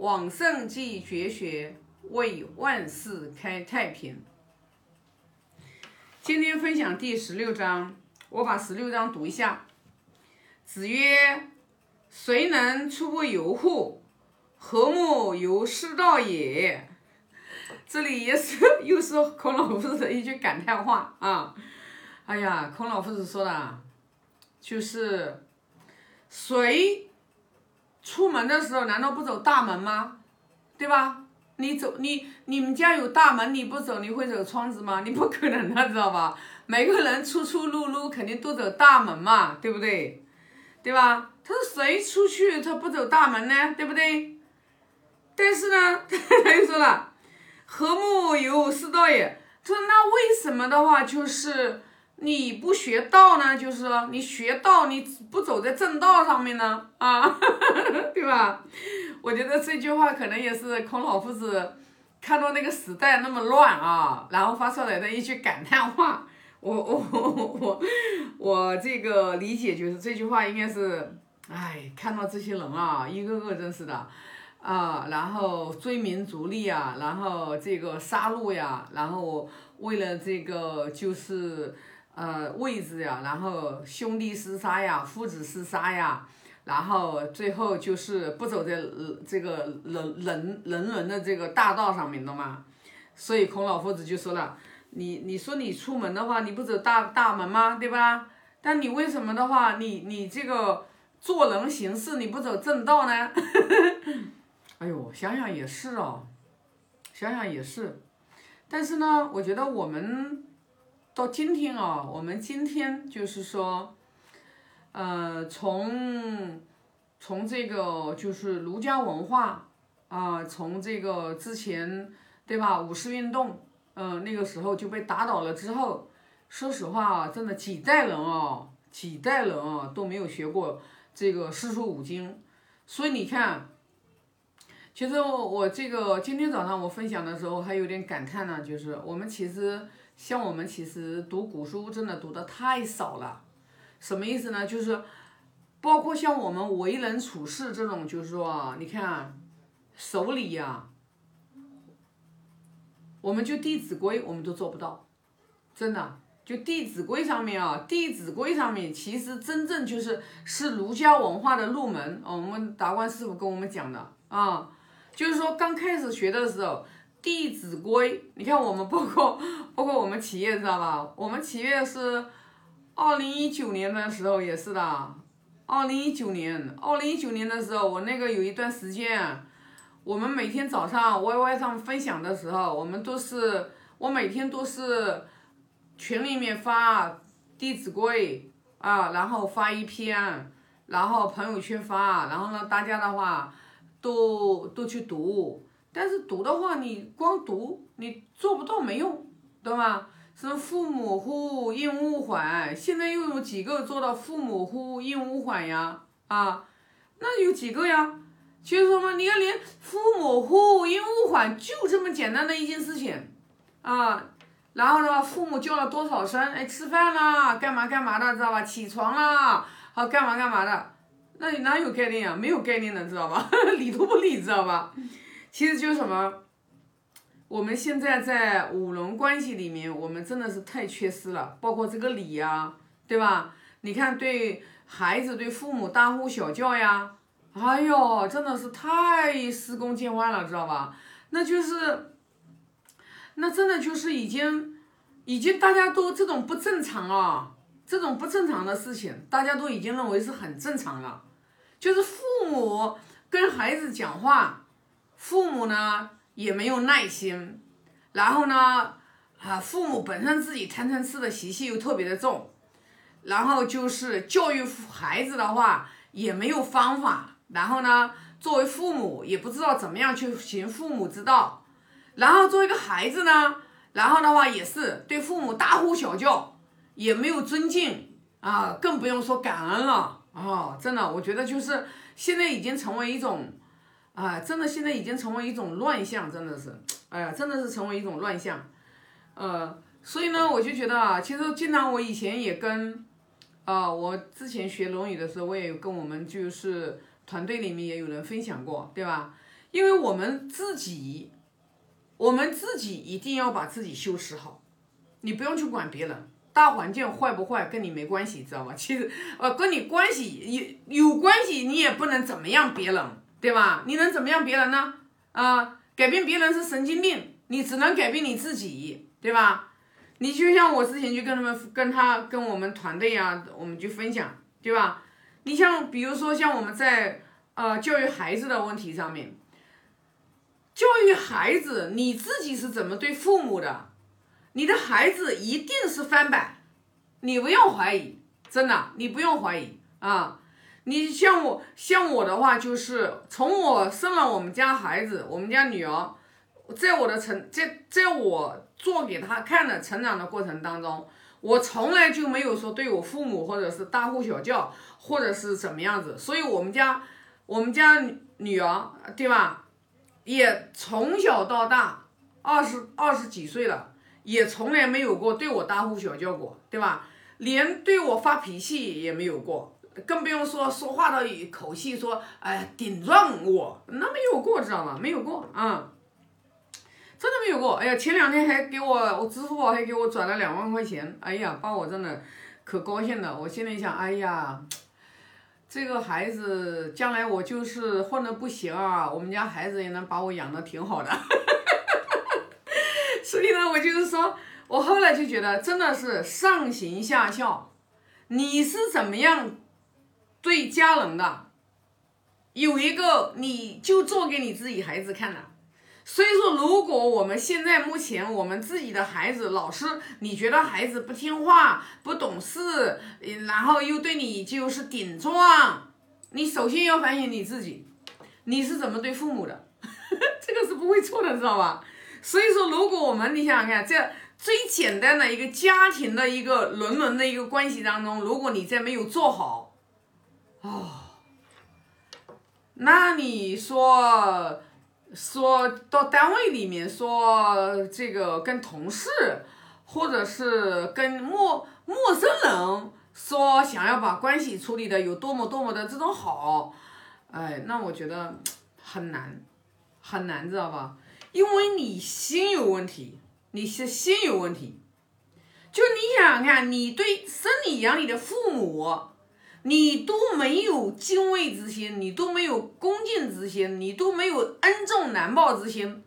往圣继绝学，为万世开太平。今天分享第十六章，我把十六章读一下。子曰：“谁能出不由户？何莫由师道也。”这里也是 又是孔老夫子的一句感叹话啊！哎呀，孔老夫子说的，就是谁出门的时候难道不走大门吗？对吧？你走你你们家有大门，你不走你会走窗子吗？你不可能的，知道吧？每个人出出入入肯定都走大门嘛，对不对？对吧？他说谁出去他不走大门呢？对不对？但是呢，他又说了。和睦有师道也。他说：“那为什么的话，就是你不学道呢？就是你学道，你不走在正道上面呢？啊，对吧？我觉得这句话可能也是孔老夫子看到那个时代那么乱啊，然后发出来的一句感叹话。我我我我这个理解就是这句话应该是，哎，看到这些人啊，一个个真是的。”啊，然后追名逐利啊，然后这个杀戮呀，然后为了这个就是呃位置呀，然后兄弟厮杀呀，父子厮杀呀，然后最后就是不走在这个人人人伦的这个大道上面的嘛。所以孔老夫子就说了，你你说你出门的话，你不走大大门吗？对吧？但你为什么的话，你你这个做人行事你不走正道呢？哎呦，想想也是哦，想想也是，但是呢，我觉得我们到今天啊，我们今天就是说，呃，从从这个就是儒家文化啊，从这个之前对吧，五四运动，嗯，那个时候就被打倒了之后，说实话啊，真的几代人啊，几代人啊都没有学过这个四书五经，所以你看。其实我这个今天早上我分享的时候还有点感叹呢，就是我们其实像我们其实读古书真的读的太少了，什么意思呢？就是包括像我们为人处事这种，就是说你看守礼呀，我们就《弟子规》我们都做不到，真的就《弟子规》上面啊，《弟子规》上面其实真正就是是儒家文化的入门，我们达观师傅跟我们讲的啊。就是说，刚开始学的时候，《弟子规》，你看我们包括 包括我们企业知道吧？我们企业是二零一九年的时候也是的，二零一九年，二零一九年的时候，我那个有一段时间，我们每天早上 YY 上分享的时候，我们都是我每天都是群里面发《弟子规》啊，然后发一篇，然后朋友圈发，然后呢，大家的话。都都去读，但是读的话，你光读你做不到没用，对吧？什么父母呼应勿缓，现在又有几个做到父母呼应勿缓呀？啊，那有几个呀？就是说嘛，你要连父母呼应勿缓就这么简单的一件事情啊，然后呢，父母叫了多少声？哎，吃饭啦，干嘛干嘛的，知道吧？起床啦，好干嘛干嘛的。那你哪有概念啊？没有概念的，知道吧？理都不理，知道吧？其实就是什么？我们现在在五伦关系里面，我们真的是太缺失了，包括这个礼呀，对吧？你看，对孩子、对父母大呼小叫呀，哎呦，真的是太司空见惯了，知道吧？那就是，那真的就是已经，已经大家都这种不正常啊，这种不正常的事情，大家都已经认为是很正常了。就是父母跟孩子讲话，父母呢也没有耐心，然后呢，啊，父母本身自己贪嗔痴的习气又特别的重，然后就是教育孩子的话也没有方法，然后呢，作为父母也不知道怎么样去行父母之道，然后作为一个孩子呢，然后的话也是对父母大呼小叫，也没有尊敬。啊，更不用说感恩了。哦，真的，我觉得就是现在已经成为一种，啊，真的现在已经成为一种乱象，真的是，哎呀，真的是成为一种乱象，呃，所以呢，我就觉得啊，其实经常我以前也跟，啊，我之前学《论语》的时候，我也跟我们就是团队里面也有人分享过，对吧？因为我们自己，我们自己一定要把自己修持好，你不用去管别人，大环境坏不坏跟你没关系，知道吧？其实呃跟你关系有有关系，你也不能怎么样别人，对吧？你能怎么样别人呢？啊，改变别人是神经病，你只能改变你自己，对吧？你就像我之前就跟他们跟他跟我们团队啊，我们就分享，对吧？你像比如说像我们在呃教育孩子的问题上面，教育孩子你自己是怎么对父母的，你的孩子一定是翻版，你不用怀疑，真的你不用怀疑啊。你像我像我的话，就是从我生了我们家孩子，我们家女儿。在我的成在在我做给他看的成长的过程当中，我从来就没有说对我父母或者是大呼小叫，或者是怎么样子。所以我们家我们家女儿对吧，也从小到大二十二十几岁了，也从来没有过对我大呼小叫过，对吧？连对我发脾气也没有过，更不用说说话的口气说哎顶撞我，那没有过，知道吗？没有过啊。真的没有过，哎呀，前两天还给我，我支付宝还给我转了两万块钱，哎呀，把我真的可高兴了。我心里想，哎呀，这个孩子将来我就是混的不行啊，我们家孩子也能把我养的挺好的。所以呢，我就是说，我后来就觉得真的是上行下效，你是怎么样对家人的，有一个你就做给你自己孩子看的。所以说，如果我们现在目前我们自己的孩子，老师你觉得孩子不听话、不懂事，然后又对你就是顶撞，你首先要反省你自己，你是怎么对父母的？这个是不会错的，知道吧？所以说，如果我们你想想看，在最简单的一个家庭的一个伦伦的一个关系当中，如果你再没有做好，哦，那你说？说到单位里面说这个跟同事，或者是跟陌陌生人说想要把关系处理的有多么多么的这种好，哎，那我觉得很难，很难，知道吧？因为你心有问题，你是心有问题，就你想想看，你对生你养你的父母。你都没有敬畏之心，你都没有恭敬之心，你都没有恩重难报之心，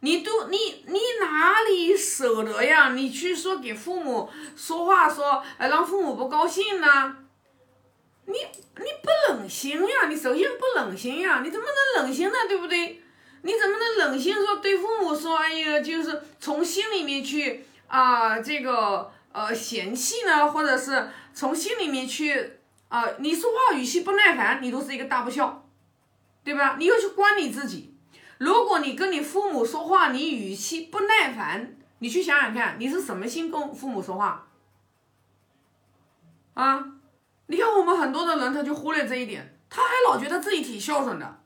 你都你你哪里舍得呀？你去说给父母说话说，哎，让父母不高兴呢？你你不忍心呀？你首先不忍心呀？你怎么能忍心呢？对不对？你怎么能忍心说对父母说，哎呀，就是从心里面去啊，这个呃嫌弃呢，或者是从心里面去。啊，你说话语气不耐烦，你都是一个大不孝，对吧？你要去管你自己。如果你跟你父母说话，你语气不耐烦，你去想想看，你是什么心跟父母说话？啊，你看我们很多的人，他就忽略这一点，他还老觉得自己挺孝顺的。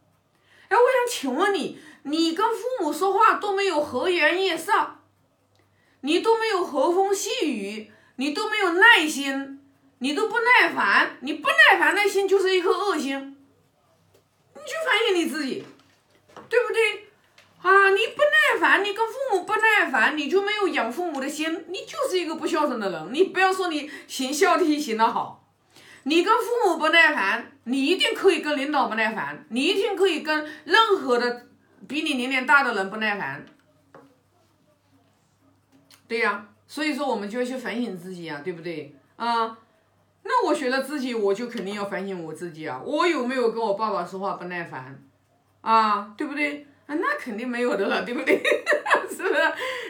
哎，我想请问你，你跟父母说话都没有和颜悦色，你都没有和风细雨，你都没有耐心。你都不耐烦，你不耐烦的心就是一颗恶心，你去反省你自己，对不对？啊，你不耐烦，你跟父母不耐烦，你就没有养父母的心，你就是一个不孝顺的人。你不要说你行孝悌行得好，你跟父母不耐烦，你一定可以跟领导不耐烦，你一定可以跟任何的比你年龄大的人不耐烦。对呀，所以说我们就要去反省自己呀，对不对？啊。那我学了自己，我就肯定要反省我自己啊！我有没有跟我爸爸说话不耐烦啊？对不对？啊，那肯定没有的了，对不对？是不是？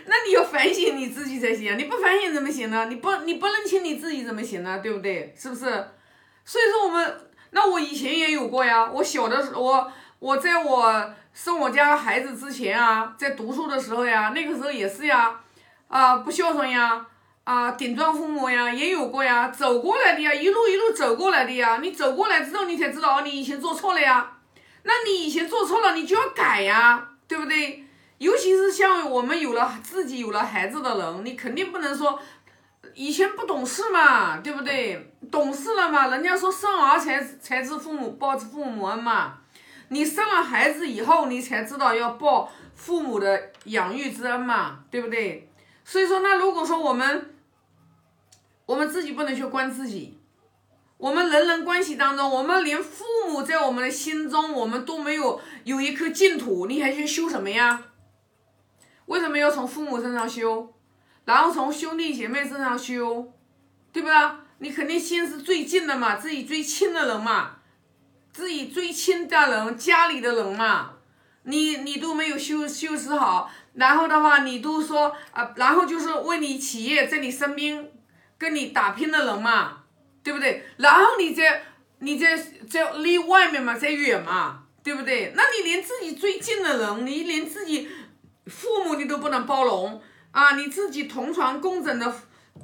那你要反省你自己才行啊，你不反省怎么行呢？你不你不认清你自己怎么行呢？对不对？是不是？所以说我们，那我以前也有过呀。我小的时候，我我在我生我家孩子之前啊，在读书的时候呀，那个时候也是呀，啊，不孝顺呀。啊，顶撞父母呀，也有过呀，走过来的呀，一路一路走过来的呀。你走过来之后，你才知道哦，你以前做错了呀。那你以前做错了，你就要改呀，对不对？尤其是像我们有了自己有了孩子的人，你肯定不能说以前不懂事嘛，对不对？懂事了嘛，人家说生儿才才知父母报父母恩嘛。你生了孩子以后，你才知道要报父母的养育之恩嘛，对不对？所以说，那如果说我们，我们自己不能去关自己，我们人人关系当中，我们连父母在我们的心中，我们都没有有一颗净土，你还去修什么呀？为什么要从父母身上修，然后从兄弟姐妹身上修，对吧？你肯定心是最近的嘛，自己最亲的人嘛，自己最亲的人，家里的人嘛，你你都没有修修持好，然后的话，你都说啊，然后就是为你企业在你身边跟你打拼的人嘛，对不对？然后你在你在在离外面嘛，在远嘛，对不对？那你连自己最近的人，你连自己。父母你都不能包容啊！你自己同床共枕的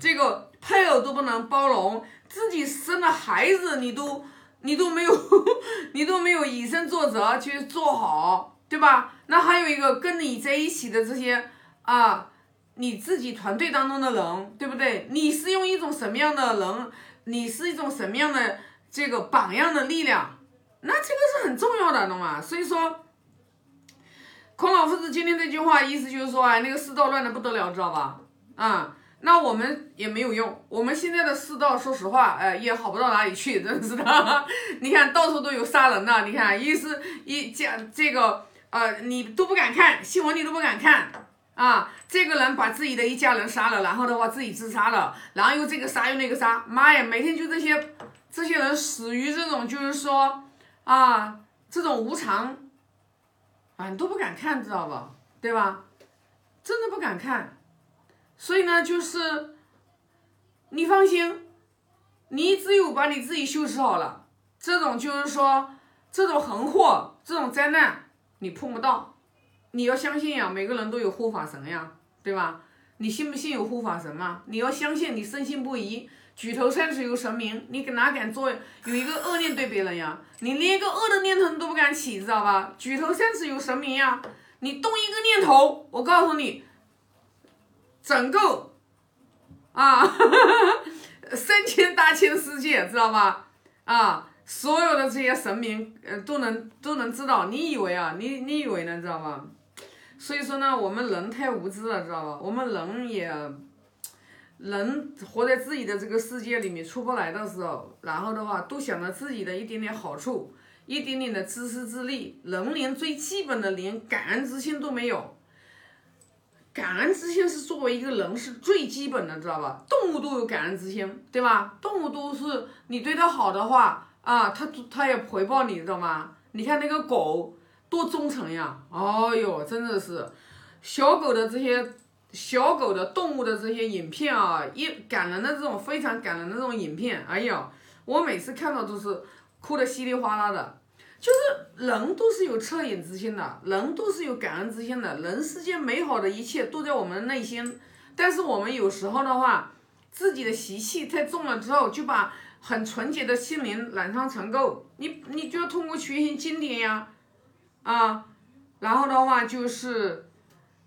这个配偶都不能包容，自己生的孩子你都你都没有，你都没有以身作则去做好，对吧？那还有一个跟你在一起的这些啊，你自己团队当中的人，对不对？你是用一种什么样的人？你是一种什么样的这个榜样的力量？那这个是很重要的，懂吗？所以说。孔老夫子今天这句话意思就是说啊，那个世道乱的不得了，知道吧？啊，那我们也没有用。我们现在的世道，说实话，哎，也好不到哪里去，真是的。你看到处都有杀人的，你看意思一讲这个，呃，你都不敢看新闻，你都不敢看啊。这个人把自己的一家人杀了，然后的话自己自杀了，然后又这个杀又那个杀，妈呀，每天就这些这些人死于这种就是说啊，这种无常。啊，你都不敢看，知道吧？对吧？真的不敢看，所以呢，就是你放心，你只有把你自己修持好了，这种就是说，这种横祸、这种灾难你碰不到。你要相信呀，每个人都有护法神呀，对吧？你信不信有护法神嘛？你要相信，你深信不疑。举头三尺有神明，你哪敢做有一个恶念对别人呀？你连一个恶的念头都不敢起，知道吧？举头三尺有神明呀，你动一个念头，我告诉你，整个啊，三千大千世界，知道吧？啊，所有的这些神明，呃，都能都能知道。你以为啊？你你以为呢？知道吧？所以说呢，我们人太无知了，知道吧？我们人也。人活在自己的这个世界里面出不来的时候，然后的话都想着自己的一点点好处，一点点的自私自利，人连最基本的连感恩之心都没有。感恩之心是作为一个人是最基本的，知道吧？动物都有感恩之心，对吧？动物都是你对它好的话啊，它它也回报你，知道吗？你看那个狗多忠诚呀！哎呦，真的是小狗的这些。小狗的动物的这些影片啊，一感人的这种非常感人的这种影片，哎呀，我每次看到都是哭的稀里哗啦的。就是人都是有恻隐之心的，人都是有感恩之心的，人世间美好的一切都在我们的内心。但是我们有时候的话，自己的习气太重了之后，就把很纯洁的心灵染上尘垢。你你就要通过学习经典呀，啊，然后的话就是。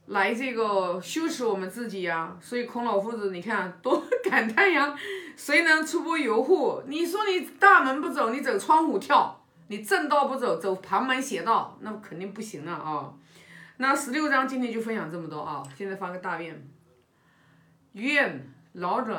来这个修持我们自己呀，所以孔老夫子你看多 感叹呀，谁能出不游户？你说你大门不走，你走窗户跳，你正道不走，走旁门邪道，那肯定不行了啊。那十六章今天就分享这么多啊，现在发个大愿，愿老者。